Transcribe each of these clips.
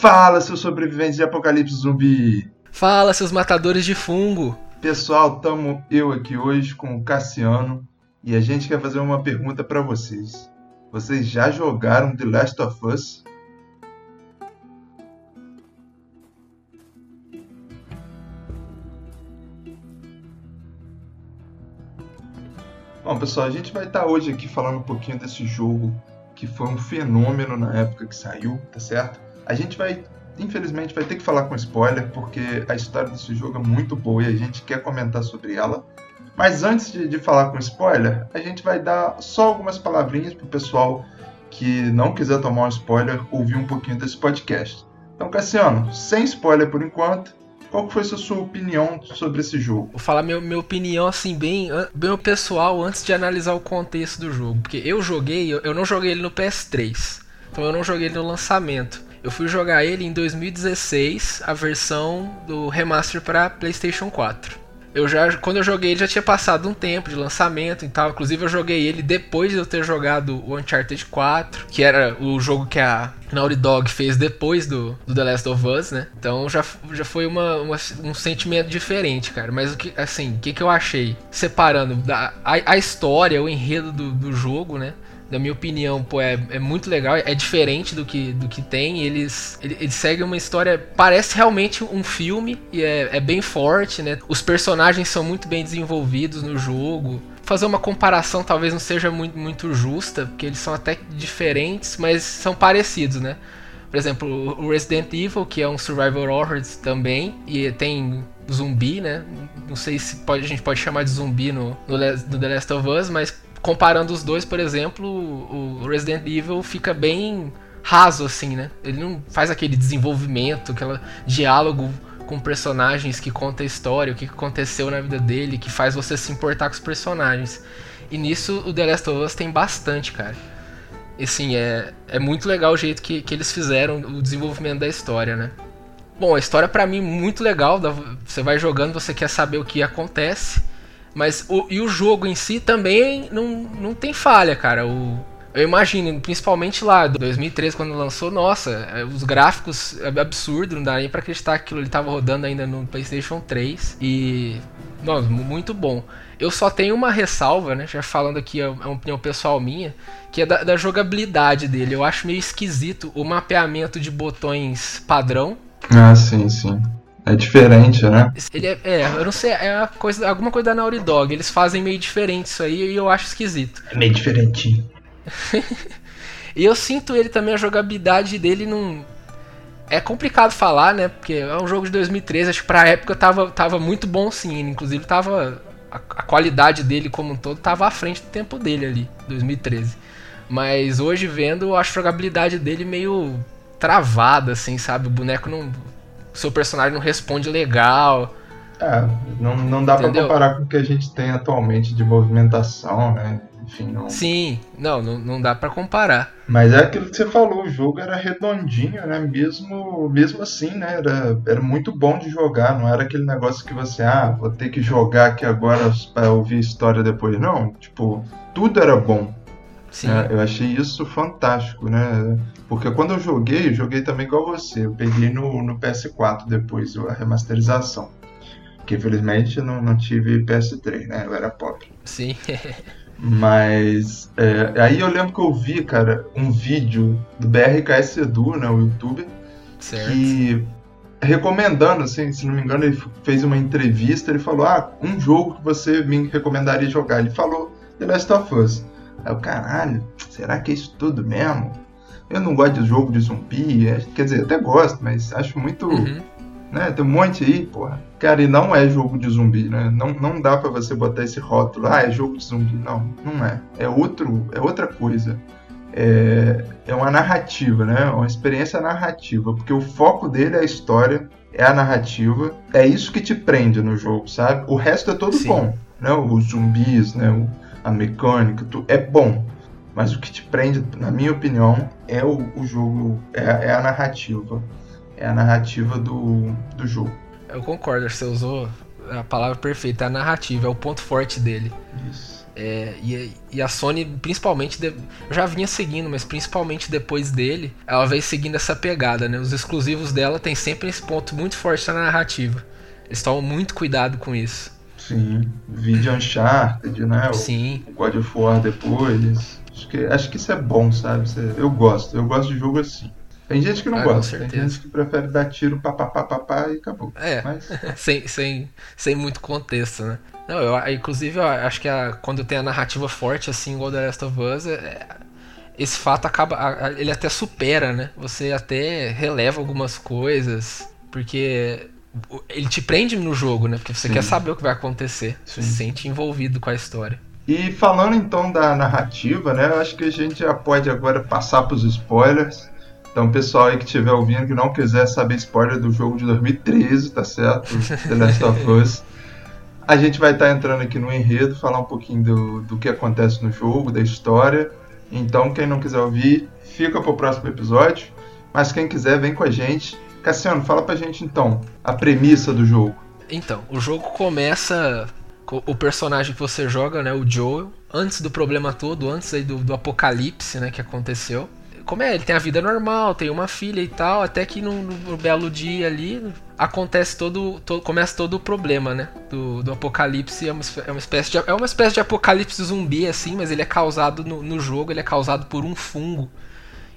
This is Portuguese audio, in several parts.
Fala, seus sobreviventes de apocalipse zumbi! Fala, seus matadores de fungo! Pessoal, tamo eu aqui hoje com o Cassiano e a gente quer fazer uma pergunta para vocês. Vocês já jogaram The Last of Us? Bom, pessoal, a gente vai estar hoje aqui falando um pouquinho desse jogo que foi um fenômeno na época que saiu, tá certo? A gente vai, infelizmente, vai ter que falar com spoiler, porque a história desse jogo é muito boa e a gente quer comentar sobre ela. Mas antes de, de falar com spoiler, a gente vai dar só algumas palavrinhas pro pessoal que não quiser tomar um spoiler ouvir um pouquinho desse podcast. Então, Cassiano, sem spoiler por enquanto, qual foi a sua opinião sobre esse jogo? Vou falar minha, minha opinião assim, bem, bem pessoal, antes de analisar o contexto do jogo. Porque eu joguei, eu, eu não joguei ele no PS3. Então eu não joguei ele no lançamento. Eu fui jogar ele em 2016, a versão do remaster para PlayStation 4 eu já quando eu joguei ele já tinha passado um tempo de lançamento e tal. Inclusive eu joguei ele depois de eu ter jogado o Uncharted 4, que era o jogo que a Naughty Dog fez depois do, do The Last of Us, né? Então já, já foi uma, uma um sentimento diferente, cara. Mas o que assim, o que, que eu achei? Separando da, a, a história, o enredo do, do jogo, né? Na minha opinião, pô, é, é muito legal, é diferente do que, do que tem. Eles, eles seguem uma história, parece realmente um filme, e é, é bem forte, né? Os personagens são muito bem desenvolvidos no jogo. Fazer uma comparação talvez não seja muito, muito justa, porque eles são até diferentes, mas são parecidos, né? Por exemplo, o Resident Evil, que é um survival horror também, e tem zumbi, né? Não sei se pode, a gente pode chamar de zumbi no, no, no The Last of Us, mas comparando os dois, por exemplo, o Resident Evil fica bem raso assim, né? Ele não faz aquele desenvolvimento, aquele diálogo com personagens que conta a história, o que aconteceu na vida dele, que faz você se importar com os personagens. E nisso o The Last of Us tem bastante, cara. E assim, é, é muito legal o jeito que, que eles fizeram o desenvolvimento da história, né? Bom, a história para mim muito legal, você vai jogando, você quer saber o que acontece. Mas o, e o jogo em si também não, não tem falha, cara. O, eu imagino, principalmente lá, 2013, quando lançou, nossa, é, os gráficos é absurdo, não dá nem pra acreditar que aquilo ele tava rodando ainda no PlayStation 3. E. Nossa, muito bom. Eu só tenho uma ressalva, né? Já falando aqui, é uma opinião pessoal minha, que é da, da jogabilidade dele. Eu acho meio esquisito o mapeamento de botões padrão. Ah, sim, sim. É diferente, né? Ele é, é, eu não sei, é coisa, alguma coisa da Naughty Dog. Eles fazem meio diferente isso aí e eu acho esquisito. É meio diferentinho. e eu sinto ele também, a jogabilidade dele não. É complicado falar, né? Porque é um jogo de 2013, acho que pra época tava, tava muito bom sim. Inclusive tava. A, a qualidade dele como um todo tava à frente do tempo dele ali, 2013. Mas hoje vendo, eu acho a jogabilidade dele meio travada, assim, sabe? O boneco não seu personagem não responde legal. É, não, não dá para comparar com o que a gente tem atualmente de movimentação, né? Enfim, não... Sim, não, não, não dá para comparar. Mas é aquilo que você falou, o jogo era redondinho, né? Mesmo, mesmo assim, né? Era, era muito bom de jogar, não era aquele negócio que você, ah, vou ter que jogar aqui agora para ouvir a história depois. Não, tipo, tudo era bom. É, eu achei isso fantástico, né? Porque quando eu joguei, eu joguei também igual você. Eu peguei no, no PS4 depois a remasterização. Que infelizmente não, não tive PS3, né? Eu era pobre. Sim. Mas é, aí eu lembro que eu vi, cara, um vídeo do BRKS Edu, né? O youtuber. Certo. Que recomendando, assim, se não me engano, ele fez uma entrevista, ele falou, ah, um jogo que você me recomendaria jogar. Ele falou The Last of Us. Aí o caralho, será que é isso tudo mesmo? Eu não gosto de jogo de zumbi, é, quer dizer, até gosto, mas acho muito. Uhum. Né, tem um monte aí, porra. Cara, e não é jogo de zumbi, né? Não, não dá para você botar esse rótulo, ah, é jogo de zumbi. Não, não é. É, outro, é outra coisa. É, é uma narrativa, né? Uma experiência narrativa, porque o foco dele é a história, é a narrativa, é isso que te prende no jogo, sabe? O resto é todo Sim. bom, né? Os zumbis, né? O, a mecânica, tu, é bom. Mas o que te prende, na minha opinião, é o, o jogo, é, é, a narrativa. É a narrativa do, do jogo. Eu concordo, você usou a palavra perfeita, a narrativa, é o ponto forte dele. Isso. É, e, e, a Sony, principalmente, de, eu já vinha seguindo, mas principalmente depois dele, ela veio seguindo essa pegada, né? Os exclusivos dela tem sempre esse ponto muito forte na narrativa. Eles tomam muito cuidado com isso. Sim, vídeo Uncharted, né? Sim. O God of War depois. Acho que, acho que isso é bom, sabe? Eu gosto, eu gosto de jogo assim. Tem gente que não ah, gosta, tem gente que prefere dar tiro pá, pá, pá, pá, pá e acabou. É, Mas... sem, sem, sem muito contexto, né? Não, eu, inclusive, eu acho que a, quando tem a narrativa forte, assim, igual The Last of Us, é, esse fato acaba. Ele até supera, né? Você até releva algumas coisas, porque ele te prende no jogo, né? Porque você Sim. quer saber o que vai acontecer. Você se sente envolvido com a história. E falando então da narrativa, né? Eu acho que a gente já pode agora passar para os spoilers. Então, pessoal aí que estiver ouvindo que não quiser saber spoiler do jogo de 2013, tá certo? The Last of Us. A gente vai estar tá entrando aqui no enredo, falar um pouquinho do, do que acontece no jogo, da história. Então, quem não quiser ouvir, fica pro próximo episódio. Mas quem quiser, vem com a gente. Cassiano, fala pra gente então a premissa do jogo. Então, o jogo começa com o personagem que você joga, né, o Joel, antes do problema todo, antes aí do, do apocalipse, né, que aconteceu como é, ele tem a vida normal, tem uma filha e tal, até que no, no belo dia ali acontece todo, todo, começa todo o problema, né? Do, do apocalipse é uma, é uma, espécie de é uma espécie de apocalipse zumbi assim, mas ele é causado no, no jogo, ele é causado por um fungo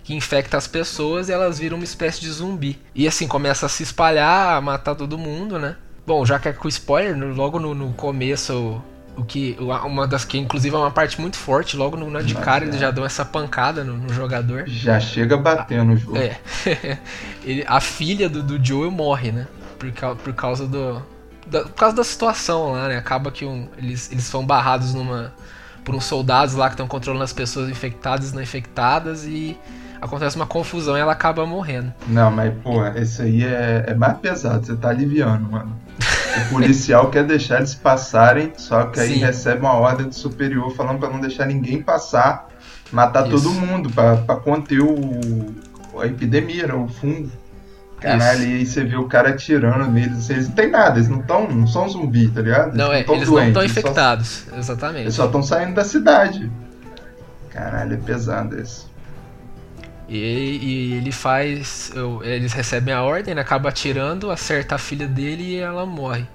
que infecta as pessoas e elas viram uma espécie de zumbi. E assim começa a se espalhar, a matar todo mundo, né? Bom, já que é com spoiler, logo no, no começo o que uma das que inclusive é uma parte muito forte logo no, de cara eles já dão essa pancada no, no jogador. Já chega batendo o jogo. É. Ele, a filha do, do Joel morre né? Por, por causa do da, por causa da situação lá né? Acaba que um, eles eles são barrados numa por uns soldados lá que estão controlando as pessoas infectadas e não infectadas e acontece uma confusão e ela acaba morrendo não mas pô esse aí é, é mais pesado você tá aliviando mano o policial quer deixar eles passarem, só que aí Sim. recebe uma ordem do superior falando para não deixar ninguém passar, matar Isso. todo mundo, para conter o, a epidemia, né, o fungo. Caralho, Isso. e aí você vê o cara atirando neles, assim, eles não tem nada, eles não estão, não são zumbi, tá ligado? Não, eles é, eles doentes, não estão infectados, só, exatamente. Eles só estão saindo da cidade. Caralho, é pesado isso. E, e, ele faz. Eles recebem a ordem, acaba atirando, acerta a filha dele e ela morre.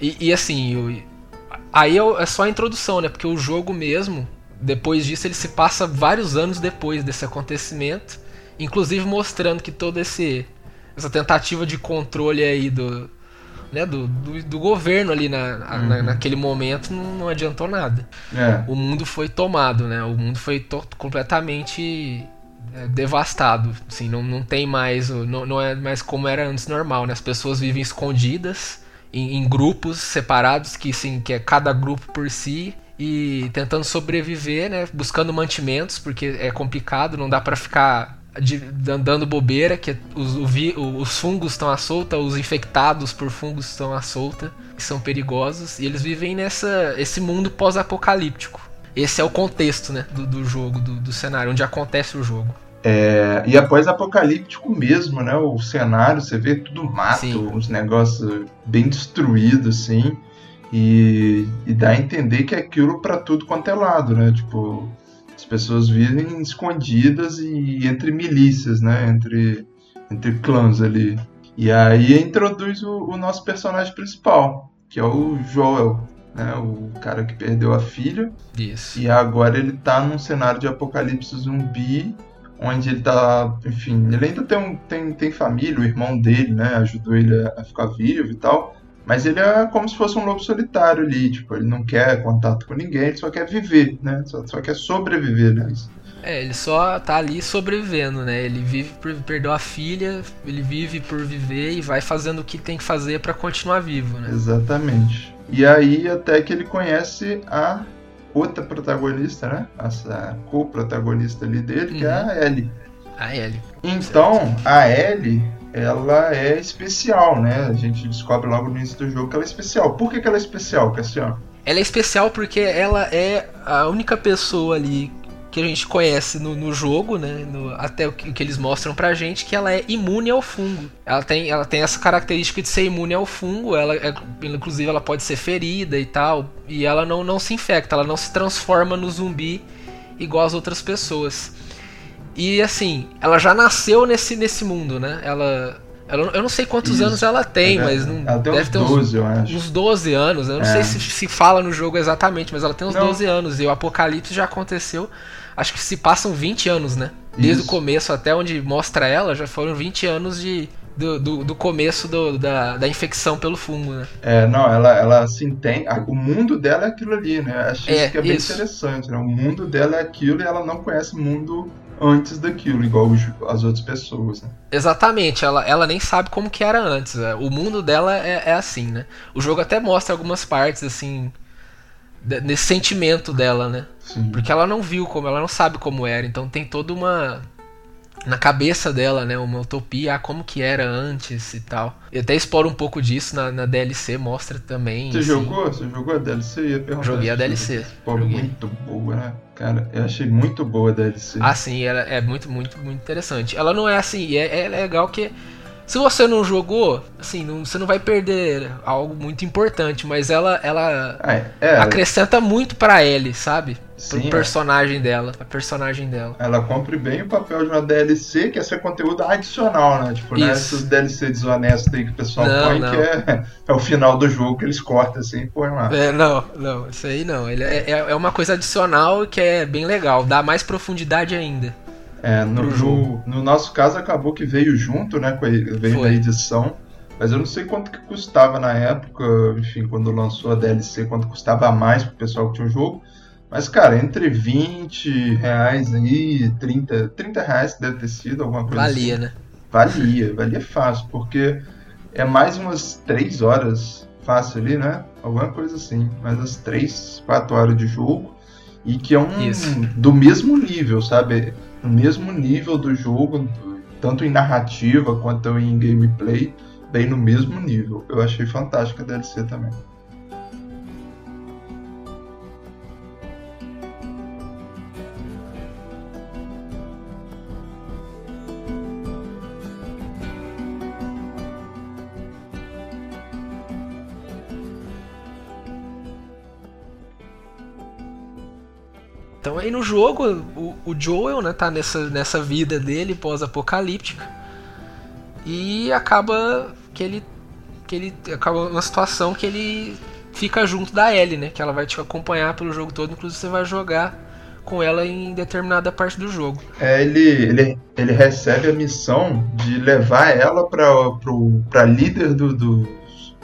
E, e assim, eu, aí é, é só a introdução, né? Porque o jogo mesmo, depois disso, ele se passa vários anos depois desse acontecimento. Inclusive mostrando que toda esse, essa tentativa de controle aí do, né, do, do, do, governo ali na, uhum. na, naquele momento não, não adiantou nada. É. O mundo foi tomado, né? O mundo foi completamente é, devastado. Assim, não, não tem mais. Não, não é mais como era antes normal, né? As pessoas vivem escondidas em, em grupos separados, que, assim, que é cada grupo por si e tentando sobreviver, né? Buscando mantimentos, porque é complicado, não dá para ficar de, dando bobeira, que os, os fungos estão à solta, os infectados por fungos estão à solta, que são perigosos, e eles vivem nessa esse mundo pós-apocalíptico. Esse é o contexto né, do, do jogo, do, do cenário, onde acontece o jogo. É, e após apocalíptico mesmo, né? O cenário, você vê tudo mato, Sim. uns negócios bem destruídos, assim. E, e dá a entender que é aquilo para tudo quanto é lado, né? Tipo, as pessoas vivem escondidas e entre milícias, né? Entre, entre clãs ali. E aí introduz o, o nosso personagem principal, que é o Joel, né? O cara que perdeu a filha. Isso. E agora ele tá num cenário de apocalipse zumbi, onde ele tá, enfim, ele ainda tem, um, tem, tem família, o irmão dele, né? Ajudou ele a, a ficar vivo e tal. Mas ele é como se fosse um lobo solitário ali, tipo, ele não quer contato com ninguém, ele só quer viver, né? Só, só quer sobreviver, né? É, ele só tá ali sobrevivendo, né? Ele vive por perder a filha, ele vive por viver e vai fazendo o que tem que fazer para continuar vivo, né? Exatamente. E aí até que ele conhece a outra protagonista, né? Essa co-protagonista ali dele, uhum. que é a uhum. Ellie. A Ellie. Então, certo. a Ellie ela é especial, né? A gente descobre logo no início do jogo que ela é especial. Por que, que ela é especial, Cassiano? Ela é especial porque ela é a única pessoa ali que a gente conhece no, no jogo, né? No, até o que, que, eles mostram pra gente, que ela é imune ao fungo. Ela tem, ela tem essa característica de ser imune ao fungo, ela é, inclusive ela pode ser ferida e tal, e ela não, não se infecta, ela não se transforma no zumbi igual as outras pessoas. E assim, ela já nasceu nesse, nesse mundo, né? Ela ela, eu não sei quantos Isso. anos ela tem, mas não, ela tem deve uns ter 12, uns, eu acho. uns 12 anos. Eu não é. sei se se fala no jogo exatamente, mas ela tem uns não. 12 anos. E o apocalipse já aconteceu. Acho que se passam 20 anos, né? Desde Isso. o começo até onde mostra ela, já foram 20 anos de, do, do, do, começo do, da, da infecção pelo fungo, né? É, não, ela, ela se entende. O mundo dela é aquilo ali, né? Acho é, isso que é bem isso. interessante, né? O mundo dela é aquilo e ela não conhece o mundo antes daquilo, igual as outras pessoas, né? Exatamente, ela, ela nem sabe como que era antes. Né? O mundo dela é, é assim, né? O jogo até mostra algumas partes, assim, nesse sentimento dela, né? Sim. Porque ela não viu como, ela não sabe como era, então tem toda uma na cabeça dela, né, uma utopia, ah, como que era antes e tal. E até explora um pouco disso na, na DLC, mostra também. Você assim, jogou? Você jogou a DLC? Eu ia Joguei a DLC. Pô, joguei. muito boa, né? Cara, eu achei muito boa a DLC. Ah, sim, ela é muito, muito, muito interessante. Ela não é assim, é, é legal que se você não jogou, assim, não, você não vai perder algo muito importante, mas ela ela é, é, acrescenta muito para Ellie, sabe? Sim, pro é. personagem é. dela, a personagem dela. Ela cumpre bem o papel de uma DLC, que é ser conteúdo adicional, né? Tipo, não é esses DLC desonestos aí que o pessoal não, põe, não. que é, é o final do jogo que eles cortam assim e põem lá. É, não, não, isso aí não. Ele é, é, é uma coisa adicional que é bem legal, dá mais profundidade ainda. É, no, no, no, nosso caso acabou que veio junto, né? Veio Foi. na edição. Mas eu não sei quanto que custava na época, enfim, quando lançou a DLC, quanto custava mais pro pessoal que tinha o jogo. Mas, cara, entre 20 reais e 30, 30 reais deve ter sido alguma coisa Valia, assim. né? Valia, valia fácil, porque é mais umas 3 horas fácil ali, né? Alguma coisa assim. Mais umas 3, 4 horas de jogo. E que é um Isso. do mesmo nível, sabe? No mesmo nível do jogo, tanto em narrativa quanto em gameplay, bem no mesmo nível. Eu achei fantástica a DLC também. Então aí no jogo, o, Joel, né, tá nessa, nessa vida dele pós-apocalíptica. E acaba que ele. que ele. acaba uma situação que ele fica junto da Ellie, né? Que ela vai te acompanhar pelo jogo todo, inclusive você vai jogar com ela em determinada parte do jogo. É, ele, ele, ele recebe a missão de levar ela para líder do, dos,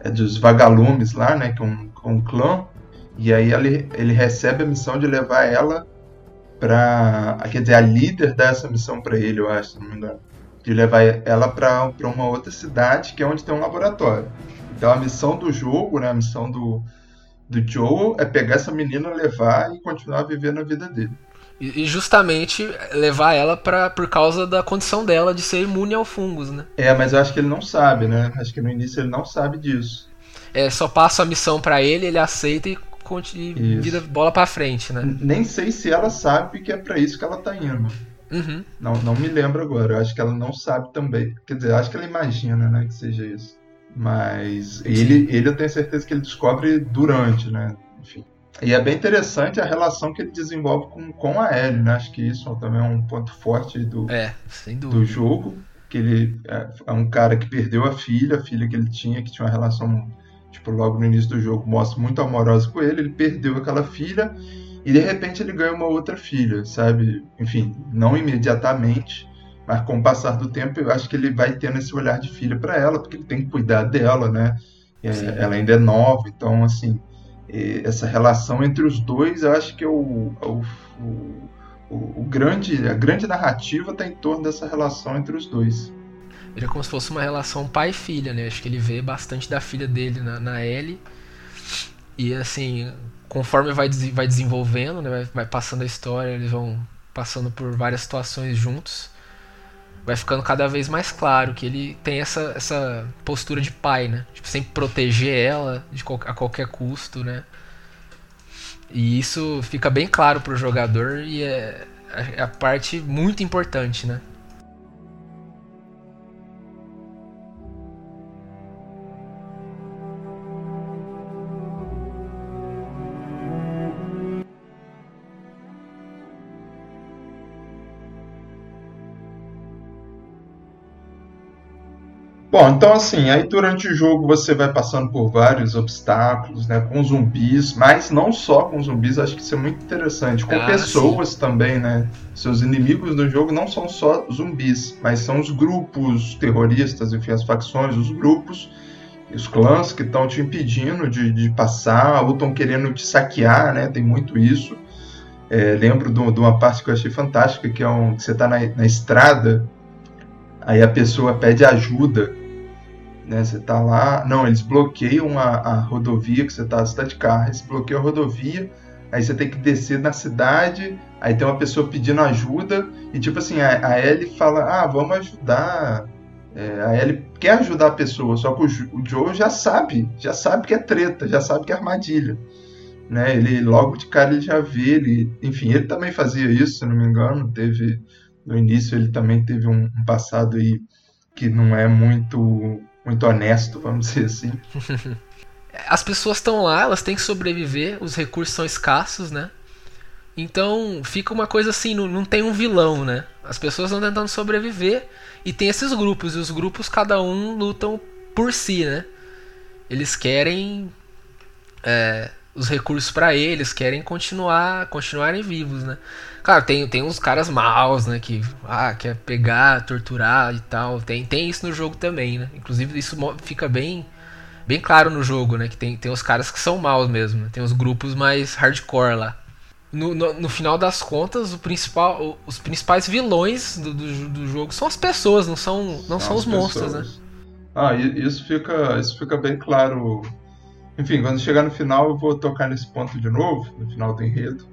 é, dos vagalumes lá, né? Que é um, um clã e aí ele, ele recebe a missão de levar ela para. Quer dizer, a líder dá essa missão para ele, eu acho, se não me engano. De levar ela para uma outra cidade que é onde tem um laboratório. Então a missão do jogo, né, a missão do, do Joel é pegar essa menina, levar e continuar vivendo a vida dele. E justamente levar ela pra, por causa da condição dela de ser imune ao fungos, né? É, mas eu acho que ele não sabe, né? Acho que no início ele não sabe disso. É, só passa a missão para ele, ele aceita e e vida bola para frente, né? Nem sei se ela sabe que é para isso que ela tá indo. Uhum. Não, não me lembro agora. Eu acho que ela não sabe também. Quer dizer, acho que ela imagina, né, que seja isso. Mas ele, ele eu tenho certeza que ele descobre durante, né? Enfim. E é bem interessante a relação que ele desenvolve com, com a Ellie, né? Acho que isso também é um ponto forte do, é, do jogo. Que ele é, é um cara que perdeu a filha, a filha que ele tinha, que tinha uma relação tipo, logo no início do jogo, mostra muito amorosa com ele, ele perdeu aquela filha e de repente ele ganha uma outra filha, sabe? Enfim, não imediatamente, mas com o passar do tempo eu acho que ele vai tendo esse olhar de filha para ela, porque ele tem que cuidar dela, né? É, ela ainda é nova, então assim, essa relação entre os dois, eu acho que é o, é o, o, o grande, a grande narrativa está em torno dessa relação entre os dois. Ele é como se fosse uma relação pai-filha, né? Acho que ele vê bastante da filha dele na, na Ellie. E assim, conforme vai, vai desenvolvendo, né? Vai, vai passando a história, eles vão passando por várias situações juntos. Vai ficando cada vez mais claro que ele tem essa, essa postura de pai, né? Tipo, sempre proteger ela de, a qualquer custo, né? E isso fica bem claro pro jogador e é, é a parte muito importante, né? Bom, então assim, aí durante o jogo você vai passando por vários obstáculos, né, com zumbis, mas não só com zumbis, acho que isso é muito interessante, com ah, pessoas sim. também, né? Seus inimigos do jogo não são só zumbis, mas são os grupos terroristas, enfim, as facções, os grupos, os clãs que estão te impedindo de, de passar ou estão querendo te saquear, né? Tem muito isso. É, lembro de, de, uma parte que eu achei fantástica, que é um que você está na, na estrada, aí a pessoa pede ajuda né? Você tá lá, não, eles bloqueiam a, a rodovia que você tá, você tá de carro, eles bloqueiam a rodovia, aí você tem que descer na cidade, aí tem uma pessoa pedindo ajuda, e tipo assim, a, a Ellie fala, ah, vamos ajudar. É, a Ellie quer ajudar a pessoa, só que o, o Joe já sabe, já sabe que é treta, já sabe que é armadilha. Né? Ele logo de cara ele já vê, ele, enfim, ele também fazia isso, se não me engano, teve no início ele também teve um, um passado aí que não é muito muito honesto, vamos dizer assim. As pessoas estão lá, elas têm que sobreviver, os recursos são escassos, né? Então fica uma coisa assim, não, não tem um vilão, né? As pessoas estão tentando sobreviver e tem esses grupos, e os grupos cada um lutam por si, né? Eles querem é, os recursos para eles, querem continuar, continuarem vivos, né? Claro, tem, tem uns caras maus, né? Que ah, quer pegar, torturar e tal. Tem, tem isso no jogo também, né? Inclusive, isso fica bem bem claro no jogo, né? Que tem, tem os caras que são maus mesmo. Né? Tem os grupos mais hardcore lá. No, no, no, final das contas, o principal, os principais vilões do, do, do, jogo são as pessoas, não são, não são os monstros, né? Ah, isso fica, isso fica bem claro. Enfim, quando chegar no final, eu vou tocar nesse ponto de novo, no final do enredo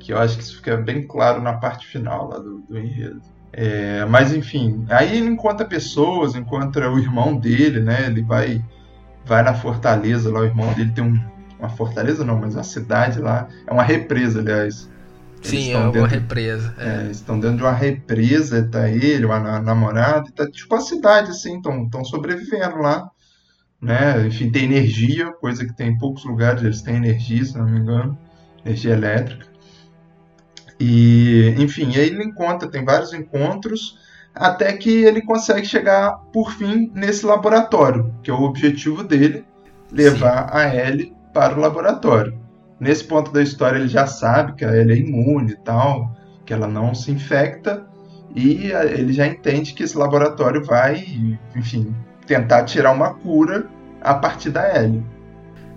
que eu acho que isso fica bem claro na parte final lá do, do enredo. É, mas enfim, aí ele encontra pessoas, encontra o irmão dele, né? Ele vai, vai na fortaleza lá, o irmão dele tem um, uma fortaleza não, mas uma cidade lá, é uma represa, aliás. Sim, é uma dentro, represa. É. É, estão dentro de uma represa, tá ele, uma namorada, tá tipo a cidade, assim, estão sobrevivendo lá. Né? Enfim, tem energia, coisa que tem em poucos lugares, eles têm energia, se não me engano, energia elétrica. E, enfim, aí ele encontra, tem vários encontros, até que ele consegue chegar, por fim, nesse laboratório, que é o objetivo dele, levar Sim. a Ellie para o laboratório. Nesse ponto da história ele já sabe que a Ellie é imune e tal, que ela não se infecta, e ele já entende que esse laboratório vai, enfim, tentar tirar uma cura a partir da Ellie.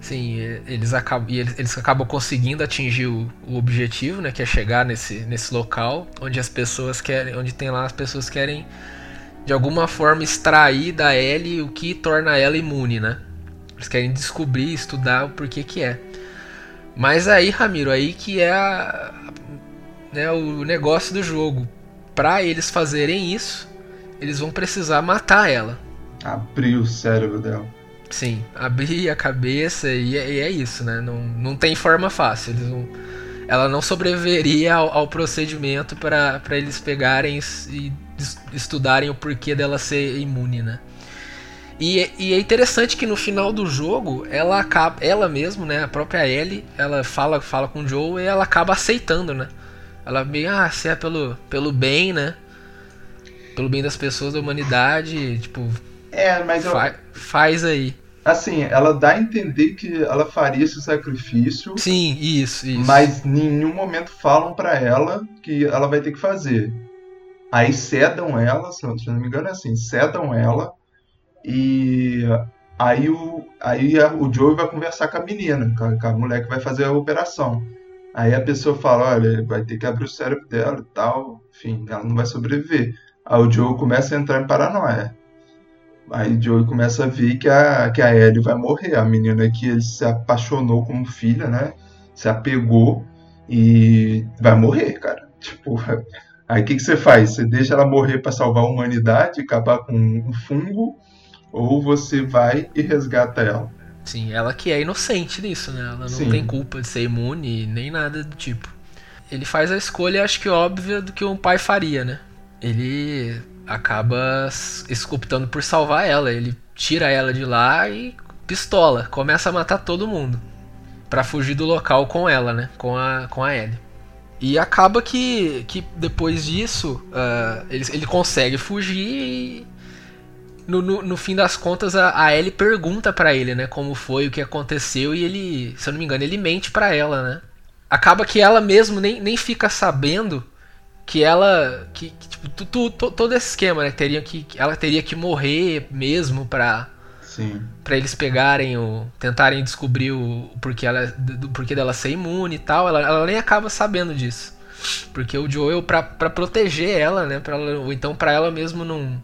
Sim, eles acabam, eles, eles acabam conseguindo atingir o, o, objetivo, né? Que é chegar nesse, nesse local onde as pessoas querem. Onde tem lá as pessoas querem de alguma forma extrair da Ellie o que torna ela imune, né? Eles querem descobrir, estudar o porquê que é. Mas aí, Ramiro, aí que é a, né, o negócio do jogo. Para eles fazerem isso, eles vão precisar matar ela. Abrir o cérebro dela. Sim, abrir a cabeça e é, e é, isso, né? Não, não tem forma fácil. Não, ela não sobreviveria ao, ao procedimento para eles pegarem e estudarem o porquê dela ser imune, né? E, e, é interessante que no final do jogo ela acaba, ela mesmo, né, a própria Ellie, ela fala, fala com o Joe e ela acaba aceitando, né? Ela bem, ah, se é pelo, pelo bem, né? Pelo bem das pessoas da humanidade, tipo, é, mas eu... Fa faz aí. Assim, ela dá a entender que ela faria esse sacrifício. Sim, isso, isso. Mas em nenhum momento falam para ela que ela vai ter que fazer. Aí cedam ela, se não me engano é assim, cedam ela e aí o, aí a, o Joe vai conversar com a menina, com a, com a mulher que vai fazer a operação. Aí a pessoa fala, olha, vai ter que abrir o cérebro dela e tal, enfim, ela não vai sobreviver. Aí o Joe começa a entrar em paranoia. Aí Joey começa a ver que a, que a Ellie vai morrer. A menina que ele se apaixonou como filha, né? Se apegou e vai morrer, cara. Tipo, aí o que, que você faz? Você deixa ela morrer para salvar a humanidade, acabar com um fungo, ou você vai e resgata ela? Sim, ela que é inocente nisso, né? Ela não Sim. tem culpa de ser imune nem nada do tipo. Ele faz a escolha, acho que óbvia, do que um pai faria, né? Ele acaba optando por salvar ela. Ele tira ela de lá e pistola, começa a matar todo mundo para fugir do local com ela, né? Com a, com a Ellie. E acaba que, que depois disso uh, ele, ele consegue fugir e no, no, no, fim das contas a, a Ellie pergunta para ele, né? Como foi, o que aconteceu e ele, se eu não me engano, ele mente para ela, né? Acaba que ela mesmo nem, nem fica sabendo que ela que, que tipo, tu, tu, tu, todo esse esquema né teria que ela teria que morrer mesmo para para eles pegarem o tentarem descobrir o, o porquê ela do porquê dela ser imune e tal ela, ela nem acaba sabendo disso. Porque o Joel para proteger ela né para ou então para ela mesmo não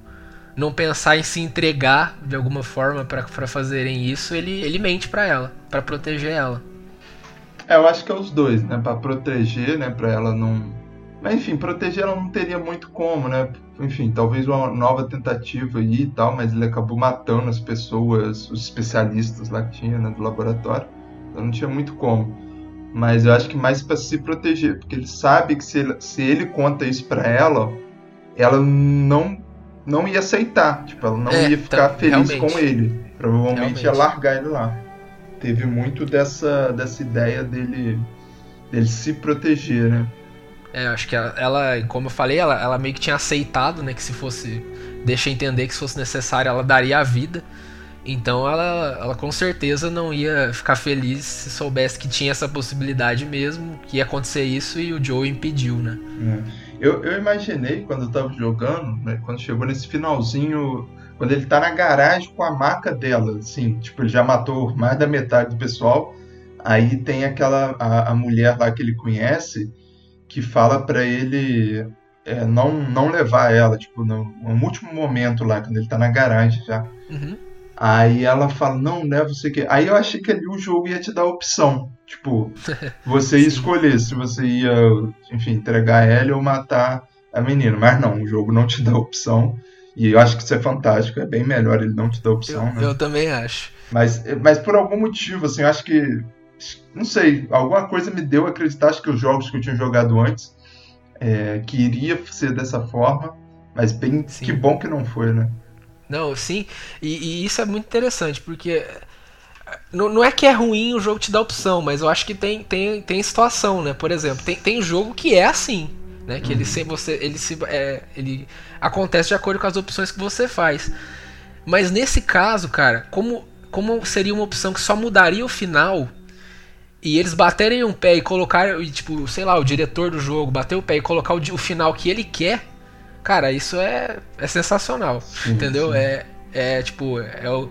não pensar em se entregar de alguma forma para fazerem isso ele ele mente para ela para proteger ela. É, eu acho que é os dois né para proteger né para ela não mas enfim, proteger ela não teria muito como, né? Enfim, talvez uma nova tentativa aí e tal, mas ele acabou matando as pessoas, os especialistas lá que tinha né, do laboratório. Então não tinha muito como. Mas eu acho que mais para se proteger, porque ele sabe que se ele, se ele conta isso para ela, ela não não ia aceitar, tipo, ela não é, ia ficar tá, feliz realmente. com ele. Provavelmente realmente. ia largar ele lá. Teve muito dessa dessa ideia dele dele se proteger, né? É, acho que ela, ela, como eu falei, ela, ela meio que tinha aceitado, né, que se fosse, deixa entender que se fosse necessário, ela daria a vida. Então ela, ela com certeza não ia ficar feliz se soubesse que tinha essa possibilidade mesmo, que ia acontecer isso e o Joe impediu, né? É. Eu, eu imaginei quando eu tava jogando, né, quando chegou nesse finalzinho, quando ele tá na garagem com a maca dela, assim, tipo, ele já matou mais da metade do pessoal. Aí tem aquela a, a mulher lá que ele conhece, que fala para ele é, não, não levar ela, tipo, no, no, último momento lá, quando ele tá na garagem já. Uhum. Aí ela fala, não, né, você que. Aí eu achei que ali o jogo ia te dar a opção. Tipo, você ia escolher se você ia, enfim, entregar ela ou matar a menina. Mas não, o jogo não te dá a opção. E eu acho que isso é fantástico, é bem melhor ele não te dar a opção. Eu, né? eu também acho. Mas, mas por algum motivo, assim, eu acho que não sei, alguma coisa me deu a acreditar, acho que os jogos que eu tinha jogado antes, é, que iria ser dessa forma, mas bem, sim. que bom que não foi, né? Não, sim, e, e isso é muito interessante, porque não, não, é que é ruim o jogo te dar opção, mas eu acho que tem, tem, tem situação, né? Por exemplo, tem, tem jogo que é assim, né? Que uhum. ele, se, você, ele, se, é, ele acontece de acordo com as opções que você faz. Mas nesse caso, cara, como, como seria uma opção que só mudaria o final, e eles baterem um pé e colocar, tipo, sei lá, o diretor do jogo bater o pé e colocar o, o final que ele quer, cara, isso é, é sensacional. Sim, entendeu? Sim. É, é tipo, é o.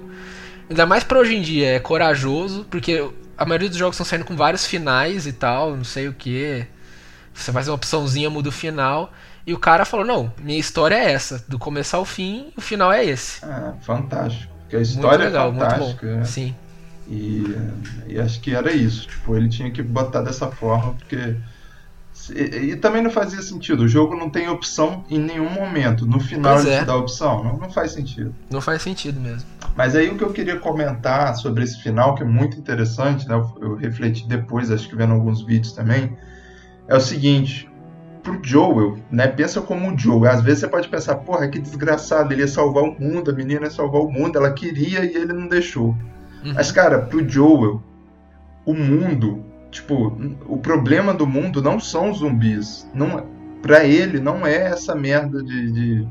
Ainda mais pra hoje em dia, é corajoso, porque a maioria dos jogos estão saindo com vários finais e tal, não sei o que. Você faz uma opçãozinha, muda o final. E o cara falou: não, minha história é essa, do começo ao fim, o final é esse. Ah, fantástico. Porque a história muito legal, é fantástica. Muito bom. Sim. E, e, acho que era isso. Tipo, ele tinha que botar dessa forma, porque. E, e, também não fazia sentido. O jogo não tem opção em nenhum momento. No final pois ele é. te dá opção. Não, não faz sentido. Não faz sentido mesmo. Mas aí o que eu queria comentar sobre esse final, que é muito interessante, né? Eu, eu refleti depois, acho que vendo alguns vídeos também, é o seguinte. Pro Joel, né? Pensa como o Joel. Às vezes você pode pensar, porra, que desgraçado, ele ia salvar o mundo, a menina ia salvar o mundo, ela queria e ele não deixou. Uhum. Mas, cara, pro Joel, o mundo, tipo, o problema do mundo não são os zumbis. Não, pra ele, não é essa merda de, de,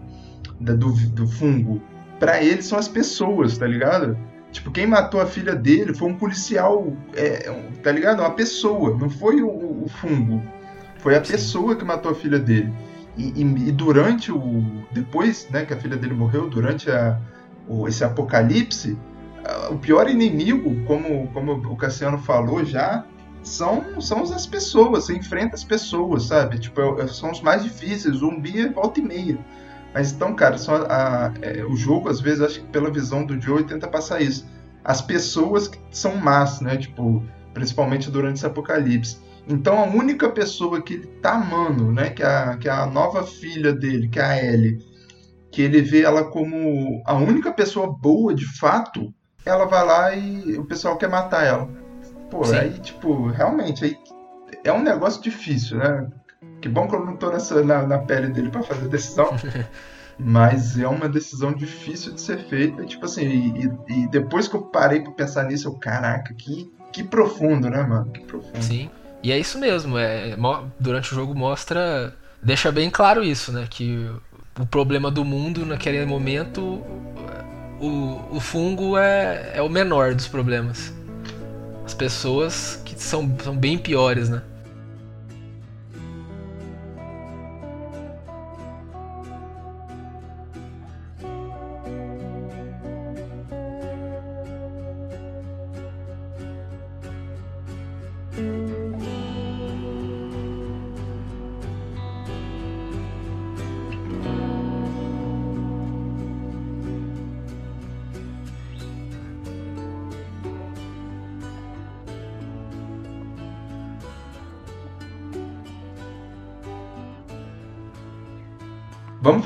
de do, do fungo. Pra ele são as pessoas, tá ligado? Tipo, quem matou a filha dele foi um policial, é, tá ligado? Uma pessoa, não foi o, o fungo. Foi a Sim. pessoa que matou a filha dele. E, e, e, durante o. Depois né, que a filha dele morreu, durante a, o, esse apocalipse, o pior inimigo, como, como o Cassiano falou já, são, são as pessoas, você enfrenta as pessoas, sabe? Tipo, é, é, são os mais difíceis, zumbi é volta e meia. Mas então, cara, só a, é, o jogo, às vezes, acho que pela visão do Joe, tenta passar isso. As pessoas que são más, né? Tipo, principalmente durante esse apocalipse. Então, a única pessoa que ele tá amando, né? Que é a, que é a nova filha dele, que é a Ellie, que ele vê ela como a única pessoa boa de fato, ela vai lá e o pessoal quer matar ela. Pô, Sim. aí, tipo, realmente, aí é um negócio difícil, né? Que bom que eu não tô nessa, na, na pele dele pra fazer decisão. Mas é uma decisão difícil de ser feita. Tipo assim, e, e- depois que eu parei pra pensar nisso, eu, caraca, que, que profundo, né, mano? Que profundo. Sim. E é isso mesmo, é, durante o jogo mostra. Deixa bem claro isso, né? Que o problema do mundo naquele momento. O, o fungo é, é o menor dos problemas. As pessoas que são, são bem piores, né?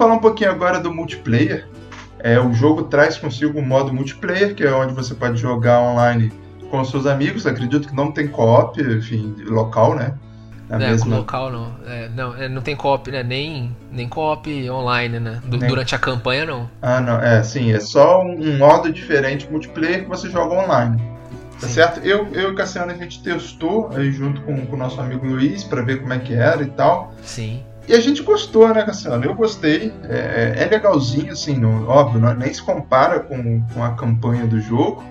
Falar um pouquinho agora do multiplayer. É, o jogo traz consigo um modo multiplayer, que é onde você pode jogar online com seus amigos. Acredito que não tem co-op, enfim, local, né? Na É, mesma- local não. É, não, é, não tem co-op, né? Nem, nem co-op online, né? Du- Nem- Durante a campanha não. Ah, não, é, sim, é só um modo diferente multiplayer que você joga online. Tá Sim. certo? Eu, eu e o Cassiano a gente testou aí junto com com o nosso amigo Luiz pra ver como é que era e tal. Sim. E a gente gostou, né, Cassiano? Eu gostei. É, é legalzinho, assim, não- óbvio, não, nem se compara com, com a campanha do jogo.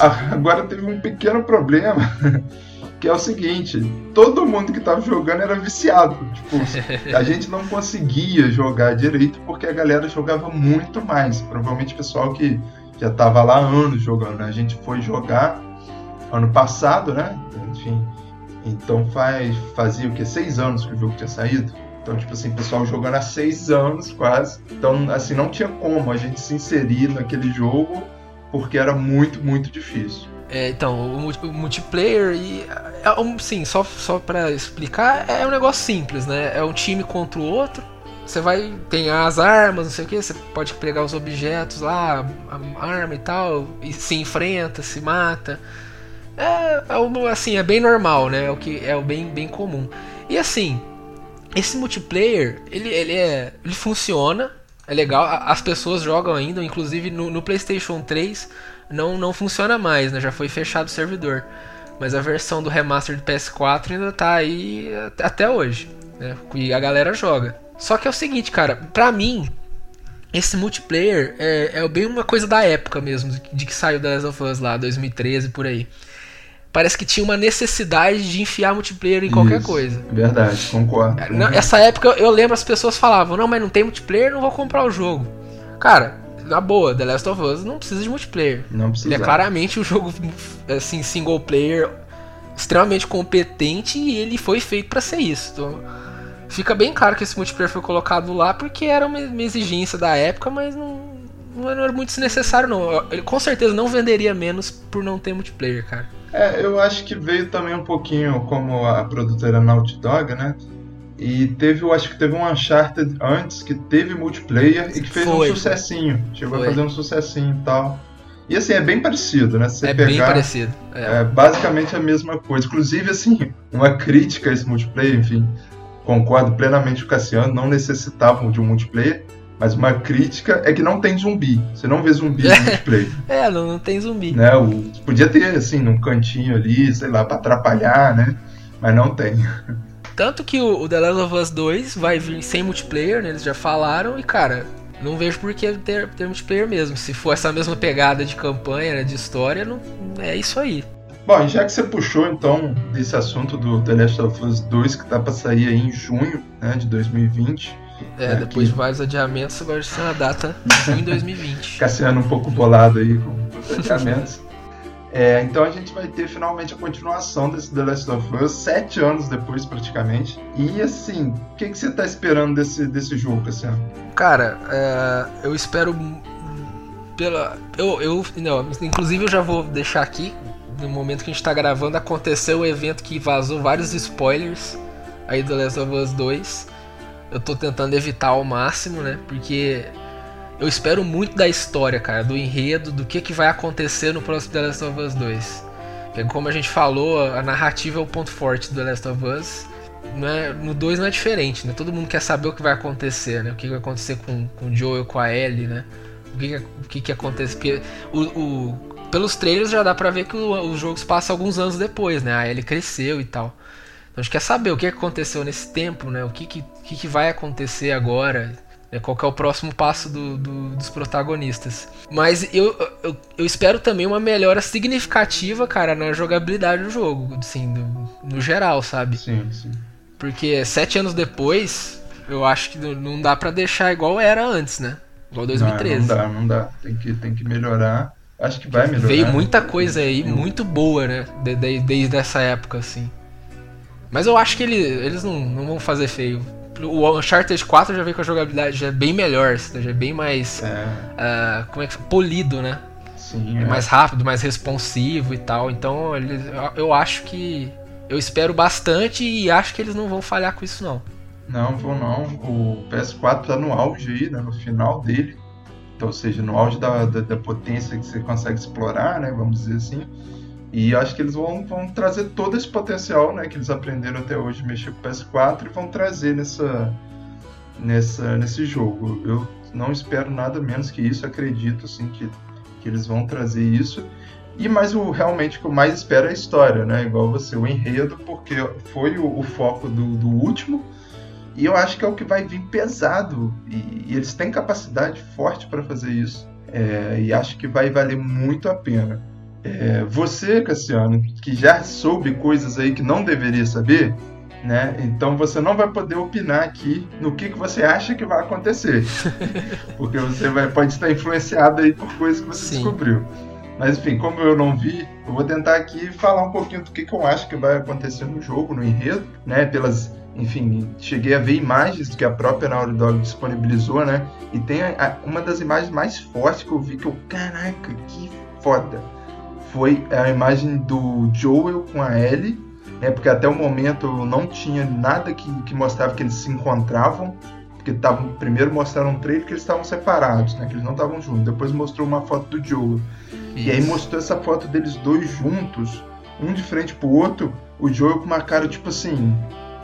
Ah, Agora teve um pequeno problema, que é o seguinte: todo mundo que tava jogando era viciado. Tipo, a gente não conseguia jogar direito porque a galera jogava muito mais. Provavelmente o pessoal que já tava lá há anos jogando. né? A gente foi jogar ano passado, né? Enfim. Então faz, fazia o que? Seis anos que o jogo tinha saído. Então, tipo assim, pessoal jogando há seis anos quase. Então, assim, não tinha como a gente se inserir naquele jogo porque era muito, muito difícil. É, então, o, multi- o multiplayer e. É um, sim, só, só pra explicar, é um negócio simples, né? É um time contra o outro. Você vai. Tem as armas, não sei o que, você pode pegar os objetos lá, a arma e tal, e se enfrenta, se mata. É, é assim, é bem normal, né? É o que é o bem, bem comum. E assim, esse multiplayer, ele, ele, é, ele funciona, é legal, as pessoas jogam ainda, inclusive no, no PlayStation 3 não, não funciona mais, né? Já foi fechado o servidor. Mas a versão do remaster do PS4 ainda tá aí at- até hoje, né? E a galera joga. Só que é o seguinte, cara, pra mim, esse multiplayer é, é bem uma coisa da época mesmo, de, de que saiu The Last of Us lá, 2013 por aí. Parece que tinha uma necessidade de enfiar multiplayer em qualquer Isso, coisa. Verdade, concordo. Não, essa época eu lembro as pessoas falavam, não, mas não tem multiplayer, não vou comprar o jogo. Cara, na boa, The Last of Us não precisa de multiplayer. Não precisa. Ele é claramente um jogo assim, single player extremamente competente e ele foi feito pra ser isso. Então, fica bem claro que esse multiplayer foi colocado lá porque era uma, uma exigência da época, mas não, não era muito desnecessário não. Ele com certeza não venderia menos por não ter multiplayer, cara. É, eu acho que veio também um pouquinho como a produtora Naughty Dog, né? E teve, eu acho que teve um Uncharted antes que teve multiplayer e que fez Foi, um sucessinho. Chegou Foi. a fazer um sucessinho e tal. E assim, é bem parecido, né? Se você é pegar, bem parecido. É. É basicamente a mesma coisa. Inclusive, assim, uma crítica a esse multiplayer, enfim, concordo plenamente com o Cassiano, não necessitavam de um multiplayer, mas uma crítica é que não tem zumbi. Você não vê zumbi no multiplayer. É, não, não tem zumbi. né? O, podia ter, assim, num cantinho ali, sei lá, pra atrapalhar, né? Mas não tem. Tanto que o, o The Last of Us 2 vai vir sem multiplayer, né? Eles já falaram, e cara, não vejo por que ter, ter multiplayer mesmo. Se for essa mesma pegada de campanha, né, de história, não, é isso aí. Bom, e já que você puxou, então, desse assunto do The Last of Us 2, que tá pra sair aí em junho, né, de 2020, É, É, depois de vários adiamentos, agora está na data de junho de 2020. Cassiano um pouco bolado aí com os adiamentos. É, então a gente vai ter finalmente a continuação desse The Last of Us, sete anos depois praticamente. E assim, o que, que você tá esperando desse, desse jogo, Cassiano? Cara, é, eu espero pela. Eu, eu. Não, inclusive eu já vou deixar aqui. No momento que a gente tá gravando, aconteceu o evento que vazou vários spoilers aí do Last of Us 2. Eu tô tentando evitar ao máximo, né? Porque eu espero muito da história, cara, do enredo, do que, que vai acontecer no próximo The Last of Us 2. Porque como a gente falou, a narrativa é o ponto forte do The Last of Us. É, no 2 não é diferente, né? Todo mundo quer saber o que vai acontecer, né? O que vai acontecer com, com o Joel, com a Ellie, né? O que, que, que acontece. Porque o, o, pelos trailers já dá pra ver que o, o jogo se passa alguns anos depois, né? A Ellie cresceu e tal. Então a gente quer saber o que aconteceu nesse tempo, né? O que, que, que vai acontecer agora. Né? Qual é o próximo passo do, do, dos protagonistas. Mas eu, eu, eu, espero também uma melhora significativa, cara, na jogabilidade do jogo, assim, no, no geral, sabe? Sim, sim. Porque sete anos depois, eu acho que não dá para deixar igual era antes, né? Igual 2013. Não, não dá, não dá. Tem que, tem que melhorar. Acho que vai melhorar. Veio muita coisa aí, muito boa, né? Desde, desde essa época, assim. Mas eu acho que ele, eles não, não vão fazer feio. O Uncharted 4 já veio com a jogabilidade já é bem melhor, já é bem mais. É. Uh, como é que Polido, né? Sim. É, é, mais rápido, mais responsivo e tal. Então eles, eu acho que. Eu espero bastante e acho que eles não vão falhar com isso, não. Não, vou não. O PS4 tá no auge aí, né? No final dele. Então, ou seja, no auge da, da, da potência que você consegue explorar, né? Vamos dizer assim. E acho que eles vão, vão trazer todo esse potencial né, que eles aprenderam até hoje mexer com o PS4 e vão trazer nessa, nessa, nesse jogo. Eu não espero nada menos que isso, acredito assim, que, que eles vão trazer isso. E mas o realmente que eu mais espero é a história, né? Igual você, o enredo, porque foi o, o foco do, do, último. E eu acho que é o que vai vir pesado. E, e eles têm capacidade forte para fazer isso. É, e acho que vai valer muito a pena. É, você, Cassiano, que já soube coisas aí que não deveria saber, né? Então você não vai poder opinar aqui no que, que você acha que vai acontecer. Porque você vai, pode estar influenciado aí por coisas que você Sim. descobriu. Mas enfim, como eu não vi, eu vou tentar aqui falar um pouquinho do que, que eu acho que vai acontecer no jogo, no enredo, né? Pelas. Enfim, cheguei a ver imagens que a própria Naughty Dog disponibilizou, né? E tem a, uma das imagens mais fortes que eu vi que eu, caraca, que foda foi a imagem do Joel com a Ellie, né, porque até o momento não tinha nada que, que mostrava que eles se encontravam, porque tavam, primeiro mostraram um trailer que eles estavam separados, né, que eles não estavam juntos, depois mostrou uma foto do Joel, Isso. e aí mostrou essa foto deles dois juntos, um de frente pro outro, o Joel com uma cara tipo assim,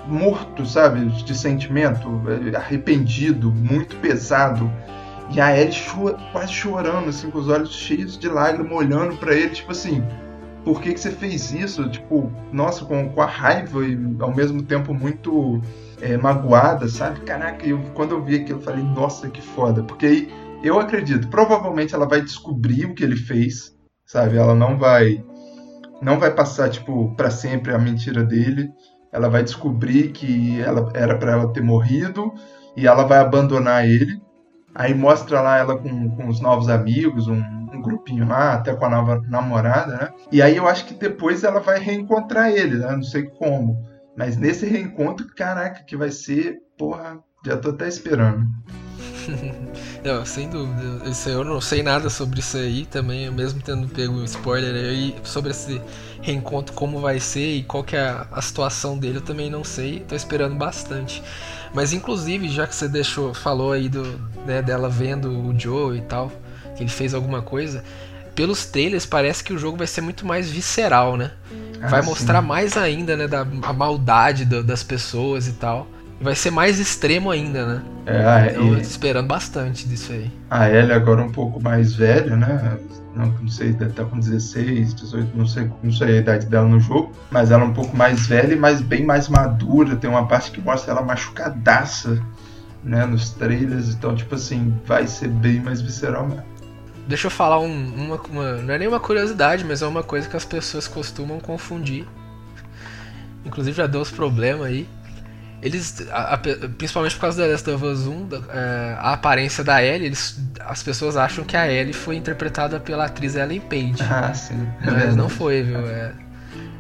morto, sabe, de sentimento, é, arrependido, muito pesado, e a Ellie cho quase chorando, assim, com os olhos cheios de lágrimas, olhando para ele, tipo assim, por que, que você fez isso? Tipo, nossa, com, com a raiva e ao mesmo tempo muito é, magoada, sabe? Caraca, eu, quando eu vi aquilo, eu falei, nossa, que foda. Porque aí eu acredito, provavelmente ela vai descobrir o que ele fez, sabe? Ela não vai. Não vai passar, tipo, para sempre a mentira dele. Ela vai descobrir que ela era para ela ter morrido e ela vai abandonar ele Aí mostra lá ela com, com os novos amigos, um, um, grupinho lá, até com a nova namorada, né? E aí eu acho que depois ela vai reencontrar ele, né? Não sei como. Mas nesse reencontro, caraca, que vai ser, porra, já tô até esperando. não, sem dúvida. Isso, eu não sei nada sobre isso aí também, mesmo tendo pego o spoiler aí sobre esse reencontro, como vai ser e qual que é a, a situação dele, eu também não sei. Tô esperando bastante. Mas inclusive, já que você deixou, falou aí do, né, dela vendo o Joe e tal, que ele fez alguma coisa, pelos trailers parece que o jogo vai ser muito mais visceral, né? Ah, vai mostrar mais ainda, né, da a maldade do, das pessoas e tal. E vai ser mais extremo ainda, né? É, eu e... esperando bastante disso aí. A Ellie agora um pouco mais velha, né? não, não sei, deve estar com 16, 18, não sei, não sei a idade dela no jogo, mas ela é um pouco mais velha, mas bem mais madura. Tem uma parte que mostra ela machucadaça, né, nos trailers. Então, tipo assim, vai ser bem mais visceral mesmo. Deixa eu falar um, uma, uma, Não é nem uma curiosidade, mas é uma coisa que as pessoas costumam confundir. Inclusive já deu uns problemas aí eles, a, a, principalmente por causa da Last of Us 1, da, é, a aparência da Ellie, eles, as pessoas acham que a Ellie foi interpretada pela atriz Ellen Page. Ah, sim. Mas não foi, viu? É,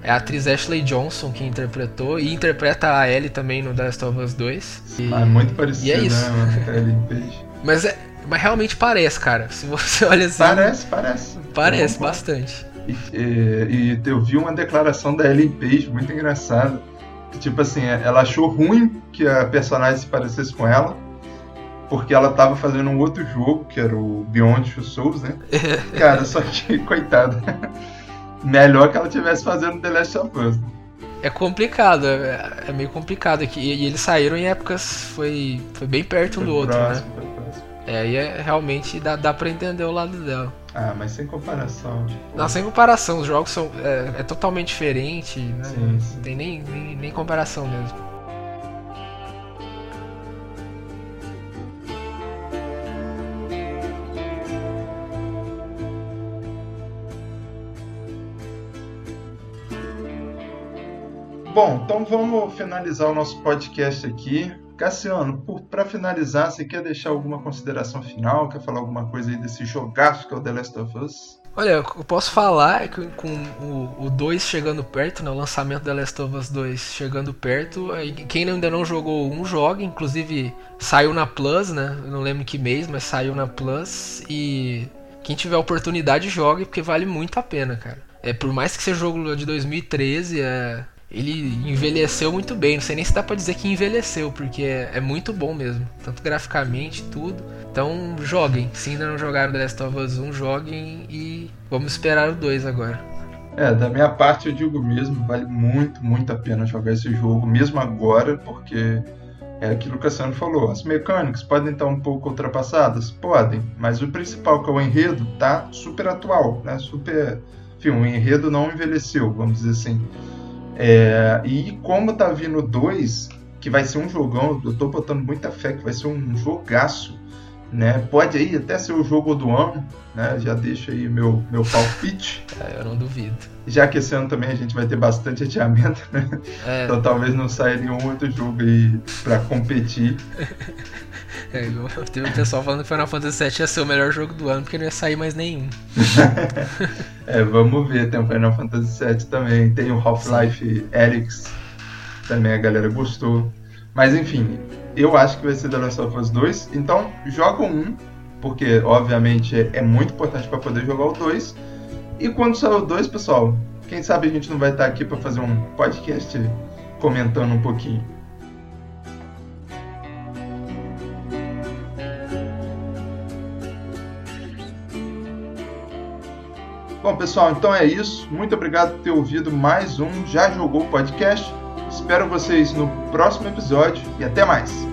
é, a atriz Ashley Johnson que interpretou e interpreta a Ellie também no The Last of Us 2. E, é muito parecido, e é isso. né, a Ellen Page. Mas, é, mas realmente parece, cara. Se você olha assim. Parece, parece. Parece bastante. E, e, e eu vi uma declaração da Ellen Page muito engraçada tipo assim, ela achou ruim que a personagem se parecesse com ela, porque ela tava fazendo um outro jogo, que era o Beyond Two Souls, né? Cara, só que, coitada. Melhor que ela tivesse fazendo The Last of Us. É complicado, é, é meio complicado aqui. E, eles saíram em épocas. Foi, foi bem perto um do outro, próximo, né? É, aí é, realmente dá, dá pra entender o lado dela. Ah, mas sem comparação. Tipo... Não, sem comparação, os jogos são. É, é totalmente diferente, né? Sim, sim. Não tem nem, nem, nem comparação mesmo. Bom, então vamos finalizar o nosso podcast aqui. Cassiano, para finalizar, você quer deixar alguma consideração final? Quer falar alguma coisa aí desse jogaço que é o The Last of Us? Olha, eu posso falar que com o 2 chegando perto, né, o lançamento da Last of Us 2 chegando perto, quem ainda não jogou um, joga, inclusive saiu na Plus, né? Não lembro que mês, mas saiu na Plus e quem tiver oportunidade jogue porque vale muito a pena, cara. É, por mais que seja jogo de 2013, é, ele envelheceu muito bem. Não sei nem se dá pra dizer que envelheceu, porque é, é muito bom mesmo. Tanto graficamente, tudo. Então joguem. Se ainda não jogaram The Last of Us 1, joguem e vamos esperar o 2 agora. É, da minha parte eu digo mesmo, vale muito, muito a pena jogar esse jogo, mesmo agora, porque é aquilo que o Cassiano falou. As mecânicas podem estar um pouco ultrapassadas? Podem, mas o principal, que é o enredo, tá super atual, né? Super. Enfim, o enredo não envelheceu, vamos dizer assim. É, e como tá vindo dois, que vai ser um jogão, eu tô botando muita fé que vai ser um jogaço, né? Pode aí até ser o jogo do ano, né? Já deixa aí meu, meu palpite. É, eu não duvido. Já que esse ano também a gente vai ter bastante adiamento, né? É. Então talvez não saia nenhum outro jogo aí pra competir. É, teve um pessoal falando que Final Fantasy VII ia ser o melhor jogo do ano porque não ia sair mais nenhum. é, vamos ver. Tem o Final Fantasy VII também. Tem o Half-Life Alyx. Também a galera gostou. Mas enfim, eu acho que vai ser The Last of Us 2. Então, joga um, porque obviamente é, muito importante para poder jogar o 2. E quando sair o 2, pessoal, quem sabe a gente não vai estar aqui para fazer um podcast comentando um pouquinho. Bom, pessoal, então é isso. Muito obrigado por ter ouvido mais um Já Jogou Podcast. Espero vocês no próximo episódio e até mais.